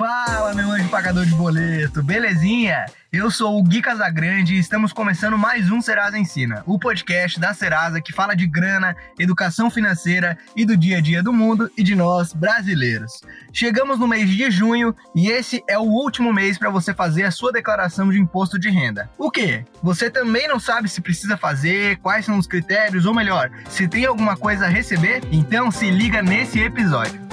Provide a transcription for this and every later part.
Fala, meu anjo pagador de boleto, belezinha? Eu sou o Gui Casagrande e estamos começando mais um Serasa Ensina, o podcast da Serasa que fala de grana, educação financeira e do dia a dia do mundo e de nós, brasileiros. Chegamos no mês de junho e esse é o último mês para você fazer a sua declaração de imposto de renda. O que? Você também não sabe se precisa fazer, quais são os critérios, ou melhor, se tem alguma coisa a receber? Então se liga nesse episódio.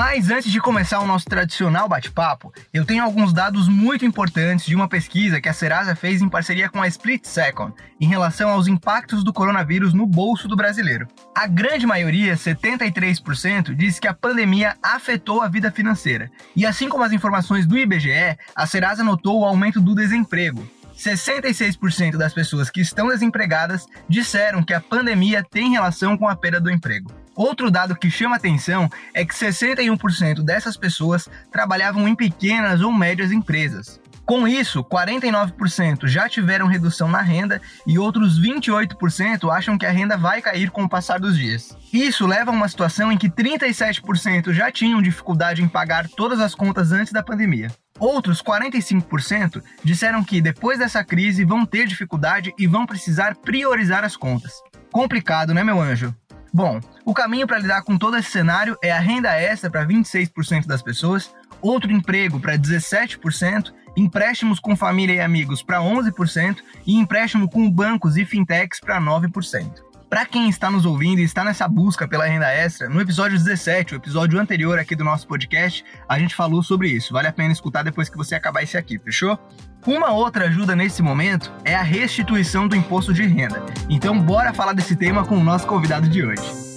Mas antes de começar o nosso tradicional bate-papo, eu tenho alguns dados muito importantes de uma pesquisa que a Serasa fez em parceria com a Split Second em relação aos impactos do coronavírus no bolso do brasileiro. A grande maioria, 73%, diz que a pandemia afetou a vida financeira. E assim como as informações do IBGE, a Serasa notou o aumento do desemprego. 66% das pessoas que estão desempregadas disseram que a pandemia tem relação com a perda do emprego. Outro dado que chama atenção é que 61% dessas pessoas trabalhavam em pequenas ou médias empresas. Com isso, 49% já tiveram redução na renda e outros 28% acham que a renda vai cair com o passar dos dias. Isso leva a uma situação em que 37% já tinham dificuldade em pagar todas as contas antes da pandemia. Outros 45% disseram que depois dessa crise vão ter dificuldade e vão precisar priorizar as contas. Complicado, né, meu anjo? Bom, o caminho para lidar com todo esse cenário é a renda extra para 26% das pessoas, outro emprego para 17%, empréstimos com família e amigos para 11% e empréstimo com bancos e fintechs para 9%. Para quem está nos ouvindo e está nessa busca pela renda extra, no episódio 17, o episódio anterior aqui do nosso podcast, a gente falou sobre isso. Vale a pena escutar depois que você acabar esse aqui, fechou? Uma outra ajuda nesse momento é a restituição do imposto de renda. Então, bora falar desse tema com o nosso convidado de hoje.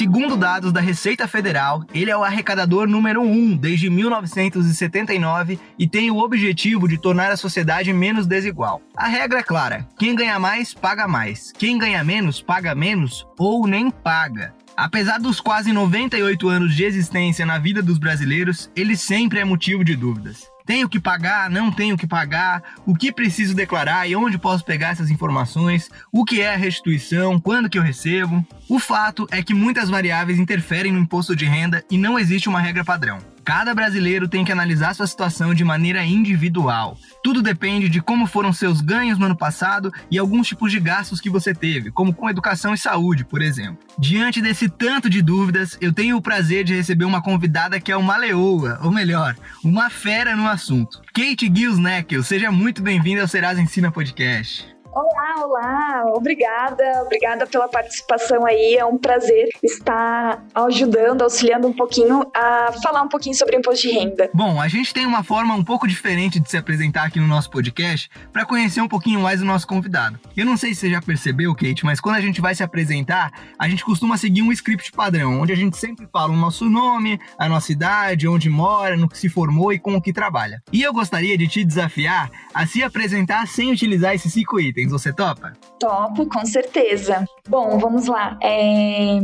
Segundo dados da Receita Federal, ele é o arrecadador número um desde 1979 e tem o objetivo de tornar a sociedade menos desigual. A regra é clara: quem ganha mais, paga mais. Quem ganha menos, paga menos ou nem paga. Apesar dos quase 98 anos de existência na vida dos brasileiros, ele sempre é motivo de dúvidas. Tenho que pagar, não tenho que pagar, o que preciso declarar e onde posso pegar essas informações, o que é a restituição, quando que eu recebo. O fato é que muitas variáveis interferem no imposto de renda e não existe uma regra padrão. Cada brasileiro tem que analisar sua situação de maneira individual. Tudo depende de como foram seus ganhos no ano passado e alguns tipos de gastos que você teve, como com educação e saúde, por exemplo. Diante desse tanto de dúvidas, eu tenho o prazer de receber uma convidada que é uma leoa, ou melhor, uma fera no assunto. Kate Gills Neckel, seja muito bem-vinda ao Serasa Ensina Podcast. Olá, olá, obrigada, obrigada pela participação aí. É um prazer estar ajudando, auxiliando um pouquinho a falar um pouquinho sobre imposto de renda. Bom, a gente tem uma forma um pouco diferente de se apresentar aqui no nosso podcast para conhecer um pouquinho mais o nosso convidado. Eu não sei se você já percebeu, Kate, mas quando a gente vai se apresentar, a gente costuma seguir um script padrão, onde a gente sempre fala o nosso nome, a nossa idade, onde mora, no que se formou e com o que trabalha. E eu gostaria de te desafiar a se apresentar sem utilizar esses cinco itens itens. Você topa? Topo, com certeza. Bom, vamos lá. É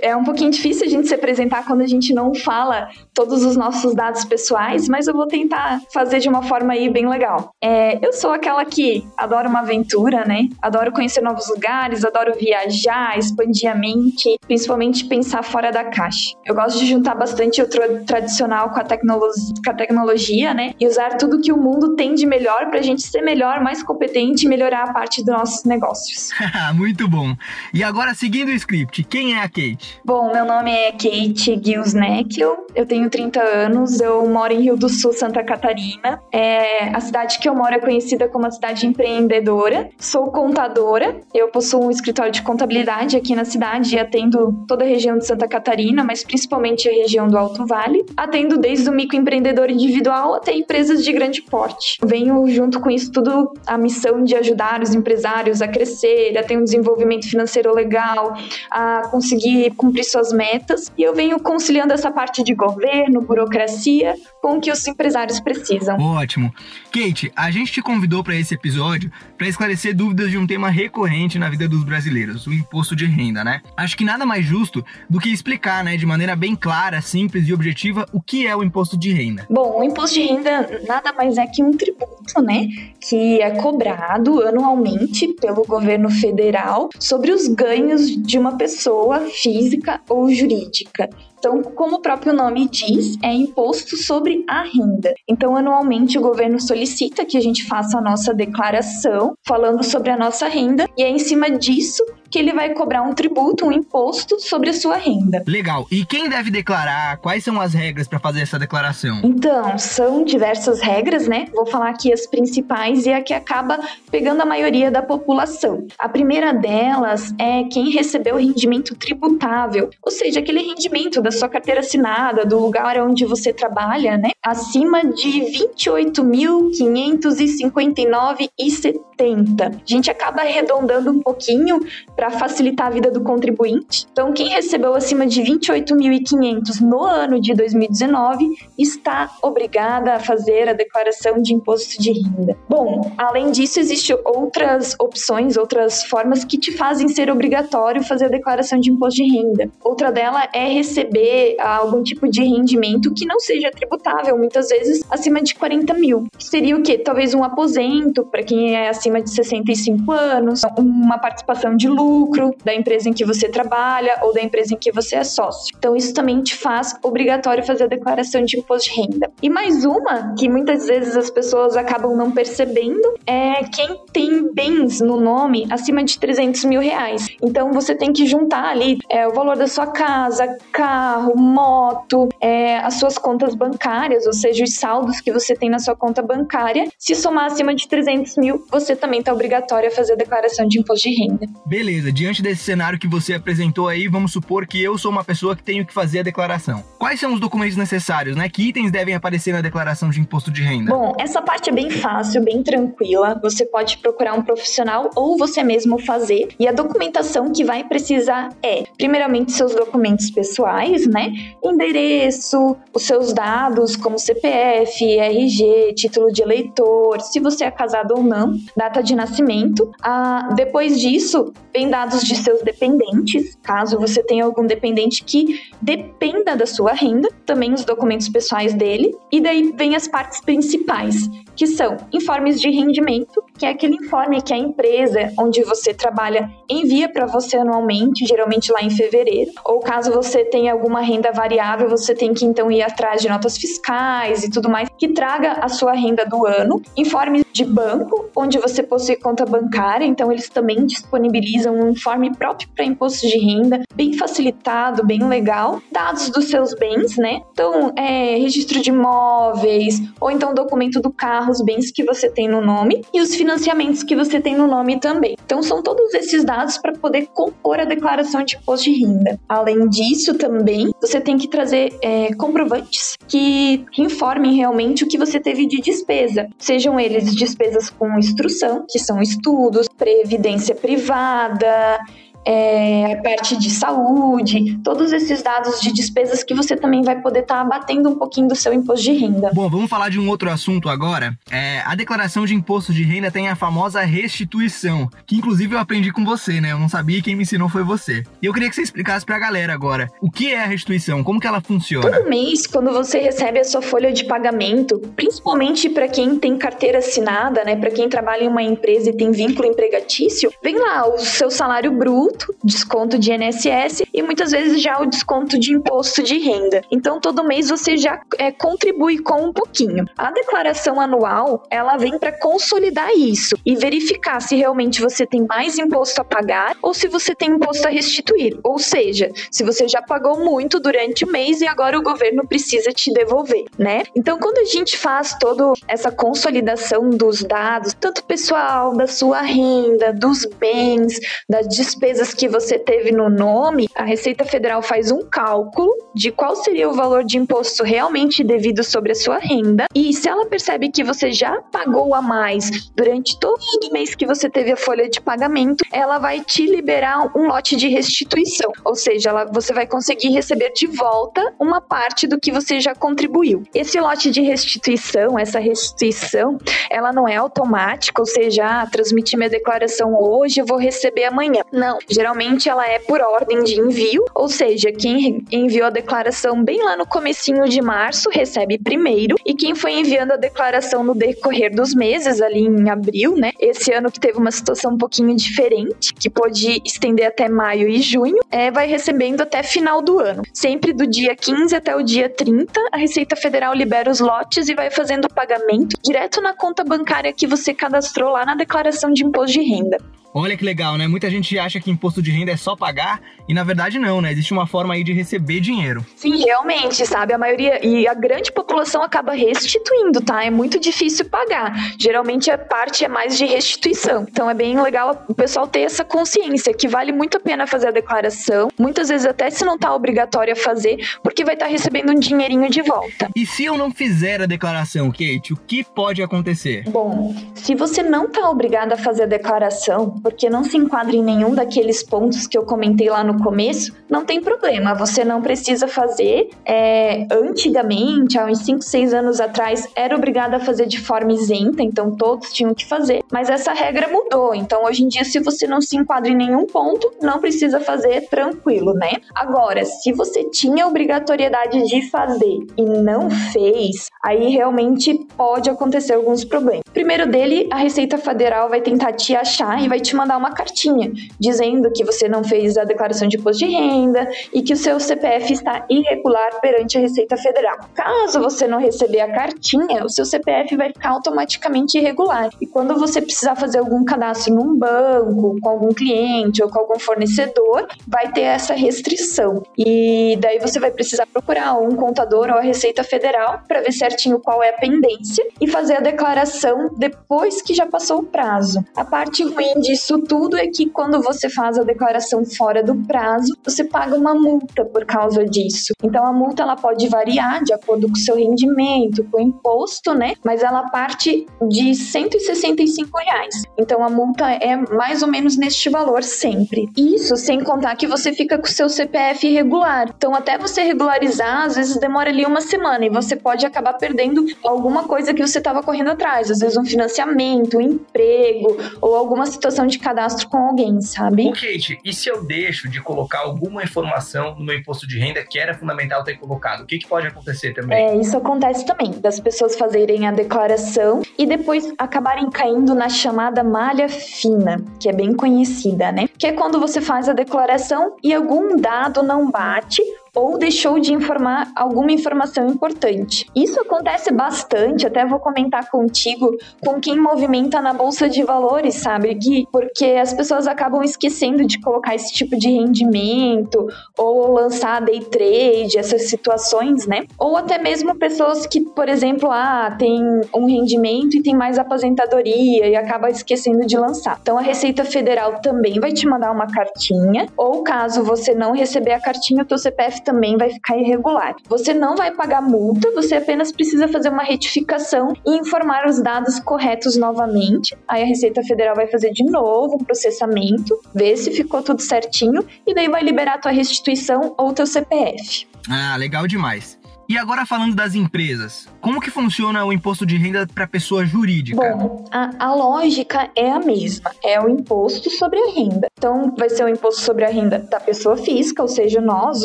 é um pouquinho difícil a gente se apresentar quando a gente não fala todos os nossos dados pessoais, mas eu vou tentar fazer de uma forma aí bem legal. É, eu sou aquela que adora uma aventura, né? Adoro conhecer novos lugares, adoro viajar, expandir a mente, principalmente pensar fora da caixa. Eu gosto de juntar bastante o tradicional com a, com a tecnologia, né? E usar tudo que o mundo tem de melhor pra gente ser melhor, mais competente e melhorar a parte dos nossos negócios. Muito bom. E agora, seguindo o script, quem é a Kate? Bom, meu nome é Kate Gilsneckel, eu tenho 30 anos, eu moro em Rio do Sul, Santa Catarina. É, a cidade que eu moro é conhecida como a cidade empreendedora. Sou contadora, eu possuo um escritório de contabilidade aqui na cidade e atendo toda a região de Santa Catarina, mas principalmente a região do Alto Vale. Atendo desde o microempreendedor individual até empresas de grande porte. Venho junto com isso tudo a missão de ajudar os empresários a crescer, a ter um desenvolvimento financeiro legal, a conseguir cumprir suas metas e eu venho conciliando essa parte de governo, burocracia com o que os empresários precisam. Ótimo. Kate, a gente te convidou para esse episódio para esclarecer dúvidas de um tema recorrente na vida dos brasileiros, o imposto de renda, né? Acho que nada mais justo do que explicar, né, de maneira bem clara, simples e objetiva o que é o imposto de renda. Bom, o imposto de renda nada mais é que um tributo, né, que é cobrado anualmente pelo governo federal sobre os ganhos de uma pessoa física ou jurídica. Então, como o próprio nome diz, é imposto sobre a renda. Então, anualmente o governo solicita que a gente faça a nossa declaração falando sobre a nossa renda e é em cima disso que ele vai cobrar um tributo, um imposto sobre a sua renda. Legal. E quem deve declarar? Quais são as regras para fazer essa declaração? Então, são diversas regras, né? Vou falar aqui as principais e a que acaba pegando a maioria da população. A primeira delas é quem recebeu o rendimento tributável, ou seja, aquele rendimento da sua carteira assinada, do lugar onde você trabalha, né? Acima de 28.559,70. A gente acaba arredondando um pouquinho para facilitar a vida do contribuinte. Então, quem recebeu acima de 28.500 no ano de 2019 está obrigada a fazer a declaração de imposto de renda. Bom, além disso, existem outras opções, outras formas que te fazem ser obrigatório fazer a declaração de imposto de renda. Outra dela é receber algum tipo de rendimento que não seja tributável, muitas vezes acima de 40 mil. Seria o quê? Talvez um aposento para quem é acima de 65 anos, uma participação de lucro lucro da empresa em que você trabalha ou da empresa em que você é sócio. Então, isso também te faz obrigatório fazer a declaração de imposto de renda. E mais uma, que muitas vezes as pessoas acabam não percebendo, é quem tem bens no nome acima de 300 mil reais. Então, você tem que juntar ali é, o valor da sua casa, carro, moto, é, as suas contas bancárias, ou seja, os saldos que você tem na sua conta bancária. Se somar acima de 300 mil, você também está obrigatório a fazer a declaração de imposto de renda. Beleza beleza, diante desse cenário que você apresentou aí, vamos supor que eu sou uma pessoa que tenho que fazer a declaração. Quais são os documentos necessários, né? Que itens devem aparecer na declaração de imposto de renda? Bom, essa parte é bem fácil, bem tranquila. Você pode procurar um profissional ou você mesmo fazer. E a documentação que vai precisar é, primeiramente, seus documentos pessoais, né? Endereço, os seus dados, como CPF, RG, título de eleitor, se você é casado ou não, data de nascimento. Ah, depois disso, vem dados de seus dependentes, caso você tenha algum dependente que dependa da sua renda, também os documentos pessoais dele, e daí vem as partes principais, que são informes de rendimento, que é aquele informe que a empresa onde você trabalha envia para você anualmente, geralmente lá em fevereiro, ou caso você tenha alguma renda variável, você tem que então ir atrás de notas fiscais e tudo mais que traga a sua renda do ano, informes de banco, onde você possui conta bancária, então eles também disponibilizam um informe próprio para imposto de renda, bem facilitado, bem legal, dados dos seus bens, né? Então, é, registro de imóveis, ou então documento do carro, os bens que você tem no nome e os financiamentos que você tem no nome também. Então, são todos esses dados para poder compor a declaração de imposto de renda. Além disso, também, você tem que trazer é, comprovantes que, que informem realmente o que você teve de despesa, sejam eles despesas com instrução, que são estudos, previdência privada, é, a parte de saúde, todos esses dados de despesas que você também vai poder estar tá abatendo um pouquinho do seu imposto de renda. Bom, vamos falar de um outro assunto agora. É, a declaração de imposto de renda tem a famosa restituição, que inclusive eu aprendi com você, né? Eu não sabia e quem me ensinou foi você. E eu queria que você explicasse pra galera agora, o que é a restituição, como que ela funciona? Todo mês, quando você recebe a sua folha de pagamento, principalmente para quem tem carteira assinada, né, para quem trabalha em uma empresa e tem vínculo empregatício, vem lá o seu salário bruto desconto de INSS e muitas vezes já o desconto de imposto de renda. Então todo mês você já é, contribui com um pouquinho. A declaração anual ela vem para consolidar isso e verificar se realmente você tem mais imposto a pagar ou se você tem imposto a restituir. Ou seja, se você já pagou muito durante o mês e agora o governo precisa te devolver, né? Então quando a gente faz toda essa consolidação dos dados, tanto pessoal, da sua renda, dos bens, das despesas empresas que você teve no nome, a Receita Federal faz um cálculo de qual seria o valor de imposto realmente devido sobre a sua renda. E se ela percebe que você já pagou a mais durante todo o mês que você teve a folha de pagamento, ela vai te liberar um lote de restituição. Ou seja, ela, você vai conseguir receber de volta uma parte do que você já contribuiu. Esse lote de restituição, essa restituição, ela não é automática, ou seja, ah, transmitir minha declaração hoje, eu vou receber amanhã. Não, geralmente ela é por ordem de envio, ou seja, quem enviou a declaração bem lá no comecinho de março recebe primeiro e quem foi enviando a declaração no decorrer dos meses, ali em abril, né? Esse ano que teve uma situação um pouquinho diferente, que pôde estender até maio e junho, é, vai recebendo até final do ano. Sempre do dia 15 até o dia 30, a Receita Federal libera os lotes e vai fazendo o pagamento direto na conta bancária que você cadastrou lá na declaração de imposto de renda. Olha que legal, né? Muita gente acha que imposto de renda é só pagar e na verdade não, né? Existe uma forma aí de receber dinheiro. Sim, realmente, sabe? A maioria e a grande população acaba restituindo, tá? É muito difícil pagar. Geralmente a parte é mais de restituição. Então é bem legal o pessoal ter essa consciência que vale muito a pena fazer a declaração. Muitas vezes até se não tá obrigatório a fazer, porque vai estar tá recebendo um dinheirinho de volta. E se eu não fizer a declaração, Kate, o que pode acontecer? Bom, se você não tá obrigado a fazer a declaração, porque não se enquadra em nenhum daqueles pontos que eu comentei lá no começo, não tem problema. Você não precisa fazer. É, antigamente, há uns 5, 6 anos atrás, era obrigado a fazer de forma isenta, então todos tinham que fazer. Mas essa regra mudou. Então, hoje em dia, se você não se enquadra em nenhum ponto, não precisa fazer tranquilo, né? Agora, se você tinha obrigatoriedade de fazer e não fez, aí realmente pode acontecer alguns problemas. Primeiro dele, a Receita Federal vai tentar te achar e vai te mandar uma cartinha dizendo que você não fez a declaração de imposto de renda e que o seu CPF está irregular perante a Receita Federal. Caso você não receber a cartinha, o seu CPF vai ficar automaticamente irregular. E quando você precisar fazer algum cadastro num banco, com algum cliente ou com algum fornecedor, vai ter essa restrição. E daí você vai precisar procurar um contador ou a Receita Federal para ver certinho qual é a pendência e fazer a declaração depois que já passou o prazo. A parte ruim disso isso tudo é que quando você faz a declaração fora do prazo, você paga uma multa por causa disso. Então a multa ela pode variar de acordo com o seu rendimento, com o imposto, né? Mas ela parte de 165 reais. Então a multa é mais ou menos neste valor sempre. Isso sem contar que você fica com o seu CPF irregular. Então até você regularizar, às vezes demora ali uma semana e você pode acabar perdendo alguma coisa que você estava correndo atrás, às vezes um financiamento, um emprego ou alguma situação de cadastro com alguém, sabe? O Kate, e se eu deixo de colocar alguma informação no meu imposto de renda que era fundamental ter colocado? O que, que pode acontecer também? É, isso acontece também, das pessoas fazerem a declaração e depois acabarem caindo na chamada malha fina, que é bem conhecida, né? Que é quando você faz a declaração e algum dado não bate ou deixou de informar alguma informação importante. Isso acontece bastante, até vou comentar contigo, com quem movimenta na bolsa de valores, sabe, Gui? Porque as pessoas acabam esquecendo de colocar esse tipo de rendimento ou lançar day trade, essas situações, né? Ou até mesmo pessoas que, por exemplo, ah, tem um rendimento e tem mais aposentadoria e acaba esquecendo de lançar. Então a Receita Federal também vai te mandar uma cartinha, ou caso você não receber a cartinha, o teu CPF também vai ficar irregular. Você não vai pagar multa, você apenas precisa fazer uma retificação e informar os dados corretos novamente. Aí a Receita Federal vai fazer de novo um processamento, ver se ficou tudo certinho e daí vai liberar a tua restituição ou teu CPF. Ah, legal demais. E agora falando das empresas, como que funciona o imposto de renda para pessoa jurídica? Bom, a, a, lógica é a mesma, é o imposto sobre a renda. Então, vai ser o imposto sobre a renda da pessoa física, ou seja, nós,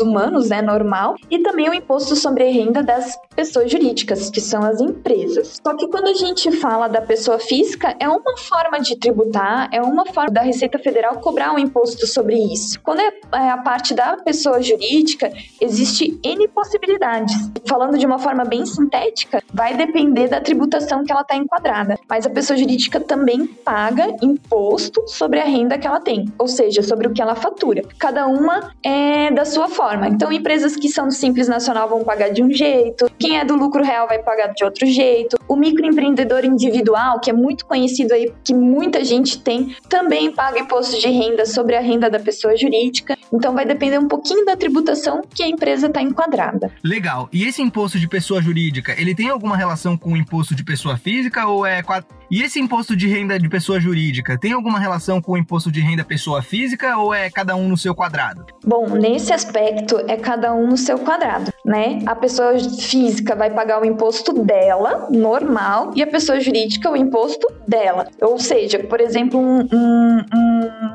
humanos, né, normal, e também o imposto sobre a renda das pessoas jurídicas, que são as empresas. Só que quando a gente fala da pessoa física, é uma forma de tributar, é uma forma da Receita Federal cobrar um imposto sobre isso. Quando é, é a parte da pessoa jurídica, existe N possibilidades falando de uma forma bem sintética, vai depender da tributação que ela está enquadrada. Mas a pessoa jurídica também paga imposto sobre a renda que ela tem. Ou seja, sobre o que ela fatura. Cada uma é da sua forma. Então, empresas que são do Simples Nacional vão pagar de um jeito, quem é do lucro real vai pagar de outro jeito. O microempreendedor individual, que é muito conhecido aí, que muita gente tem, também paga imposto de renda sobre a renda da pessoa jurídica. Então, vai depender um pouquinho da tributação que a empresa está enquadrada. Legal. E esse imposto de pessoa jurídica, ele tem alguma relação com o imposto de pessoa física ou é e esse imposto de renda de pessoa jurídica tem alguma relação com o imposto de renda pessoa física ou é cada um no seu quadrado? Bom, nesse aspecto é cada um no seu quadrado, né? A pessoa física vai pagar o imposto dela, normal, e a pessoa jurídica o imposto dela. Ou seja, por exemplo, um, um, um,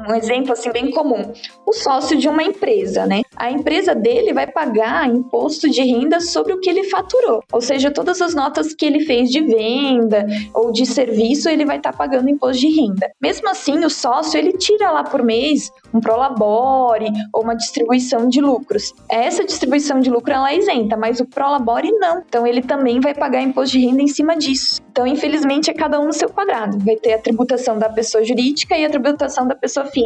um exemplo assim bem comum: o sócio de uma empresa, né? A empresa dele vai pagar imposto de renda sobre o que ele faturou, ou seja, todas as notas que ele fez de venda ou de serviço ele vai estar tá pagando imposto de renda. Mesmo assim, o sócio, ele tira lá por mês um prolabore ou uma distribuição de lucros. Essa distribuição de lucro ela é isenta, mas o prolabore não. Então ele também vai pagar imposto de renda em cima disso. Então, infelizmente, é cada um no seu quadrado. Vai ter a tributação da pessoa jurídica e a tributação da pessoa física,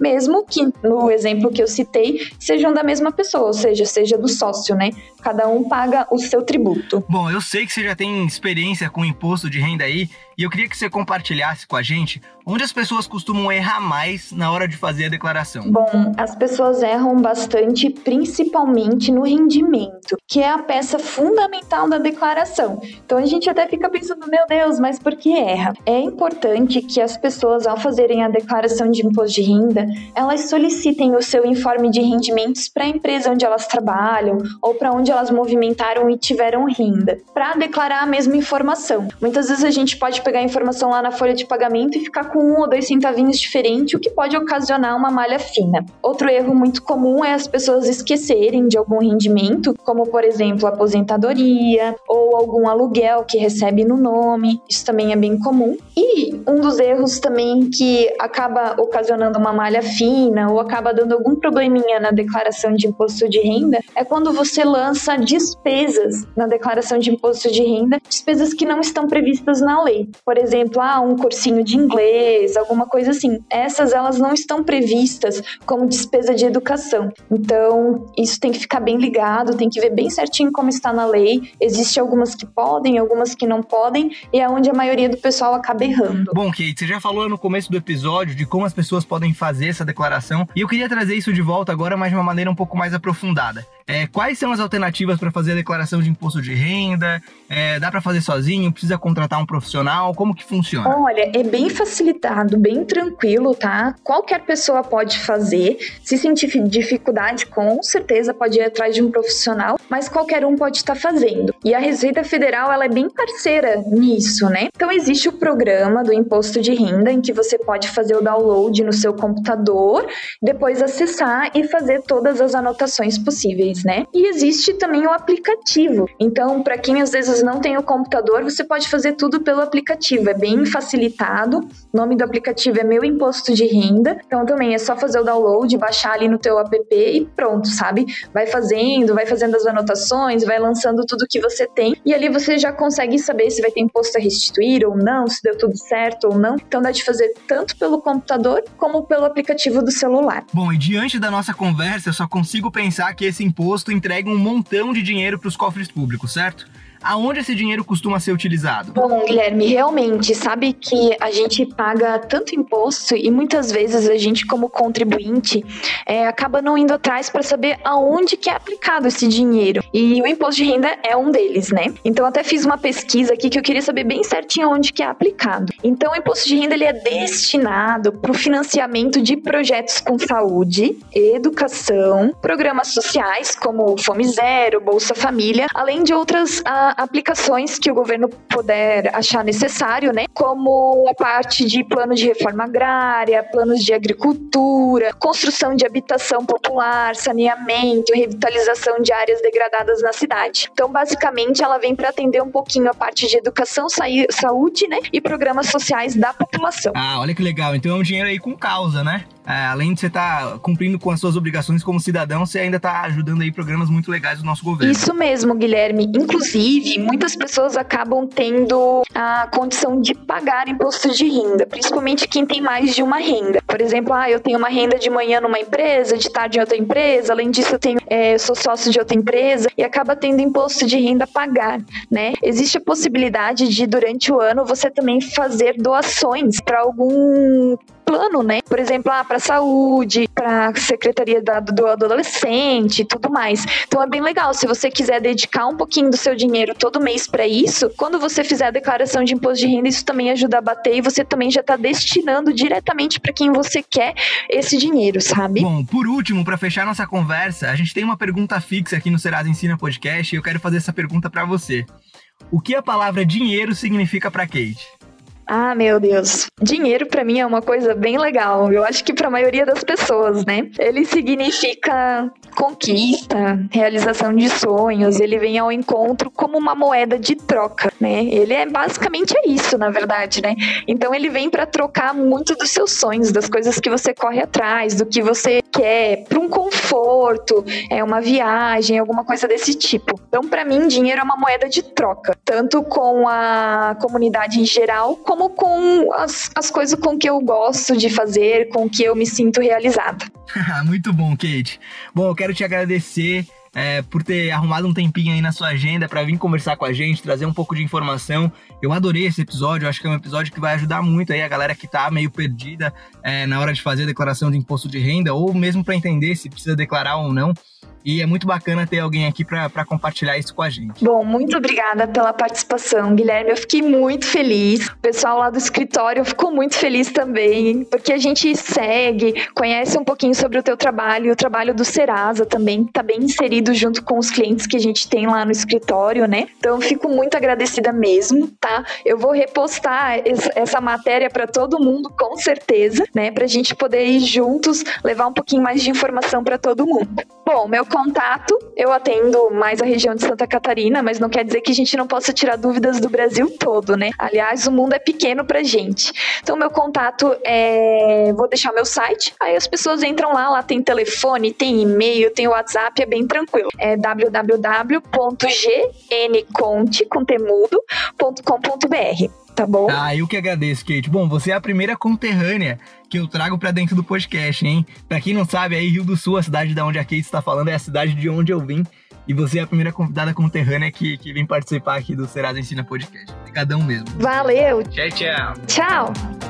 mesmo que no exemplo que eu citei sejam da mesma pessoa, ou seja, seja do sócio, né? Cada um paga o seu tributo. Bom, eu sei que você já tem experiência com imposto de renda aí, e eu queria que você compartilhasse com a gente onde as pessoas costumam errar mais na hora de fazer a declaração. Bom, as pessoas erram bastante, principalmente no rendimento, que é a peça fundamental da declaração. Então a gente até fica pensando, meu Deus, mas por que erra? É importante que as pessoas, ao fazerem a declaração de imposto de renda, elas solicitem o seu informe de rendimentos para a empresa onde elas trabalham ou para onde elas movimentaram e tiveram renda, para declarar a mesma informação. Muitas vezes a gente pode pegar a informação lá na folha de pagamento e ficar com um ou dois centavinhos diferente, o que pode ocasionar uma malha fina. Outro erro muito comum é as pessoas esquecerem de algum rendimento, como por exemplo aposentadoria ou algum aluguel que recebe no nome. Isso também é bem comum. E um dos erros também que acaba ocasionando uma malha fina ou acaba dando algum probleminha na declaração de imposto de renda é quando você lança despesas na declaração de imposto de renda, despesas que não estão previstas na lei. Por exemplo, ah, um cursinho de inglês, alguma coisa assim. Essas elas não estão previstas como despesa de educação. Então, isso tem que ficar bem ligado, tem que ver bem certinho como está na lei. Existem algumas que podem, algumas que não podem, e é onde a maioria do pessoal acaba errando. Bom, Kate, você já falou no começo do episódio de como as pessoas podem fazer essa declaração, e eu queria trazer isso de volta agora, mas de uma maneira um pouco mais aprofundada. É, quais são as alternativas para fazer a declaração de imposto de renda? É, dá para fazer sozinho? Precisa contratar um profissional? Como que funciona? Olha, é bem facilitado, bem tranquilo, tá? Qualquer pessoa pode fazer. Se sentir dificuldade, com certeza pode ir atrás de um profissional, mas qualquer um pode estar tá fazendo. E a Receita Federal, ela é bem parceira nisso, né? Então existe o programa do imposto de renda em que você pode fazer o download no seu computador, depois acessar e fazer todas as anotações possíveis né? E existe também o aplicativo. Então, para quem às vezes não tem o computador, você pode fazer tudo pelo aplicativo. É bem facilitado. O nome do aplicativo é Meu Imposto de Renda. Então, também é só fazer o download, baixar ali no teu app e pronto, sabe? Vai fazendo, vai fazendo as anotações, vai lançando tudo que você tem e ali você já consegue saber se vai ter imposto a restituir ou não, se deu tudo certo ou não. Então, dá de fazer tanto pelo computador como pelo aplicativo do celular. Bom, e diante da nossa conversa, eu só consigo pensar que esse imposto imposto entrega um montão de dinheiro para os cofres públicos, certo? Aonde esse dinheiro costuma ser utilizado? Bom, Guilherme, realmente, sabe que a gente paga tanto imposto e muitas vezes a gente, como contribuinte, é, acaba não indo atrás para saber aonde que é aplicado esse dinheiro. E o imposto de renda é um deles, né? Então, até fiz uma pesquisa aqui que eu queria saber bem certinho onde que é aplicado. Então, o imposto de renda ele é destinado para o financiamento de projetos com saúde, educação, programas sociais como Fome Zero, Bolsa Família, além de outras ah, aplicações que o governo puder achar necessário, né? Como a parte de plano de reforma agrária, planos de agricultura, construção de habitação popular, saneamento, revitalização de áreas degradadas na cidade. Então, basicamente, ela vem para atender um pouquinho a parte de educação, saúde, né, e programas sociais da população. Ah, olha que legal. Então é um dinheiro aí com causa, né? É, além de você estar tá cumprindo com as suas obrigações como cidadão, você ainda está ajudando aí programas muito legais do nosso governo. Isso mesmo, Guilherme. Inclusive, muitas pessoas acabam tendo a condição de pagar imposto de renda, principalmente quem tem mais de uma renda. Por exemplo, ah, eu tenho uma renda de manhã numa empresa, de tarde em outra empresa, além disso eu tenho, é, sou sócio de outra empresa e acaba tendo imposto de renda a pagar, né? Existe a possibilidade de, durante o ano, você também fazer doações para algum plano, né? Por exemplo, ah, para saúde, para secretaria da, do adolescente, tudo mais. Então é bem legal. Se você quiser dedicar um pouquinho do seu dinheiro todo mês para isso, quando você fizer a declaração de imposto de renda, isso também ajuda a bater e você também já está destinando diretamente para quem você quer esse dinheiro, sabe? Bom, por último, para fechar nossa conversa, a gente tem uma pergunta fixa aqui no Serasa Ensina Podcast e eu quero fazer essa pergunta para você. O que a palavra dinheiro significa para Kate? Ah, meu Deus. Dinheiro para mim é uma coisa bem legal. Eu acho que para a maioria das pessoas, né? Ele significa conquista, realização de sonhos, ele vem ao encontro como uma moeda de troca, né? Ele é basicamente é isso, na verdade, né? Então ele vem para trocar muito dos seus sonhos, das coisas que você corre atrás, do que você quer, para um conforto, é uma viagem, alguma coisa desse tipo. Então para mim dinheiro é uma moeda de troca, tanto com a comunidade em geral, como como com as, as coisas com que eu gosto de fazer, com que eu me sinto realizada. Muito bom, Kate. Bom, eu quero te agradecer é, por ter arrumado um tempinho aí na sua agenda para vir conversar com a gente, trazer um pouco de informação. Eu adorei esse episódio, acho que é um episódio que vai ajudar muito aí a galera que tá meio perdida é, na hora de fazer a declaração de imposto de renda, ou mesmo para entender se precisa declarar ou não. E é muito bacana ter alguém aqui para compartilhar isso com a gente. Bom, muito obrigada pela participação, Guilherme. Eu fiquei muito feliz. O pessoal lá do escritório ficou muito feliz também, porque a gente segue, conhece um pouquinho sobre o teu trabalho e o trabalho do Serasa também está bem inserido junto com os clientes que a gente tem lá no escritório, né? Então, fico muito agradecida mesmo, tá? Eu vou repostar essa matéria para todo mundo, com certeza, né? Para a gente poder ir juntos levar um pouquinho mais de informação para todo mundo. Bom, meu contato, eu atendo mais a região de Santa Catarina, mas não quer dizer que a gente não possa tirar dúvidas do Brasil todo, né? Aliás, o mundo é pequeno pra gente. Então, meu contato é. Vou deixar meu site, aí as pessoas entram lá, lá tem telefone, tem e-mail, tem WhatsApp, é bem tranquilo. É www.gnconte.com.br tá bom? Ah, eu que agradeço, Kate. Bom, você é a primeira conterrânea que eu trago para dentro do podcast, hein? Pra quem não sabe, aí Rio do Sul, a cidade da onde a Kate está falando, é a cidade de onde eu vim. E você é a primeira convidada conterrânea que, que vem participar aqui do Serasa Ensina Podcast. Obrigadão mesmo. Valeu! Tchau, tchau! Tchau!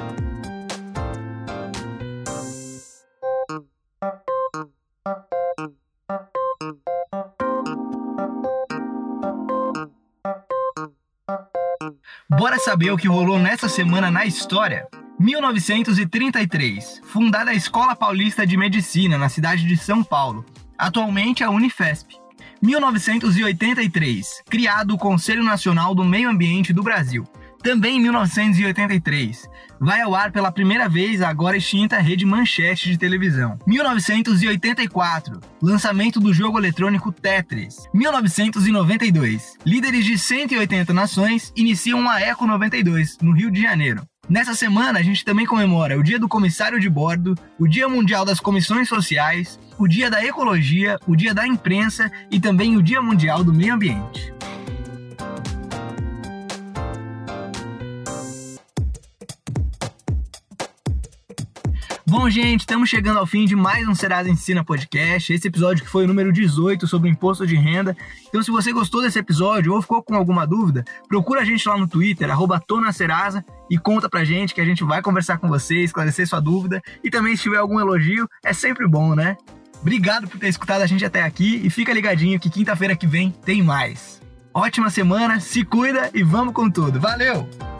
Bora saber o que rolou nessa semana na história? 1933, fundada a Escola Paulista de Medicina na cidade de São Paulo, atualmente a Unifesp. 1983, criado o Conselho Nacional do Meio Ambiente do Brasil. Também em 1983, vai ao ar pela primeira vez a agora extinta rede Manchete de televisão. 1984, lançamento do jogo eletrônico Tetris. 1992, líderes de 180 nações iniciam a Eco 92 no Rio de Janeiro. Nessa semana, a gente também comemora o Dia do Comissário de Bordo, o Dia Mundial das Comissões Sociais, o Dia da Ecologia, o Dia da Imprensa e também o Dia Mundial do Meio Ambiente. Bom, gente, estamos chegando ao fim de mais um Serasa Ensina Podcast. Esse episódio que foi o número 18 sobre o imposto de renda. Então, se você gostou desse episódio ou ficou com alguma dúvida, procura a gente lá no Twitter, arroba e conta pra gente que a gente vai conversar com você, esclarecer sua dúvida. E também, se tiver algum elogio, é sempre bom, né? Obrigado por ter escutado a gente até aqui e fica ligadinho que quinta-feira que vem tem mais. Ótima semana, se cuida e vamos com tudo. Valeu!